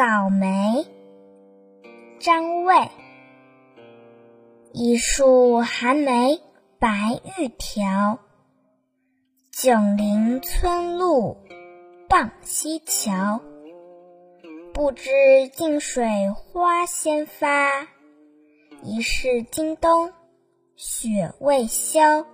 早梅，张卫。一树寒梅白玉条，九龄村路傍溪桥。不知近水花先发，疑是今冬雪未消。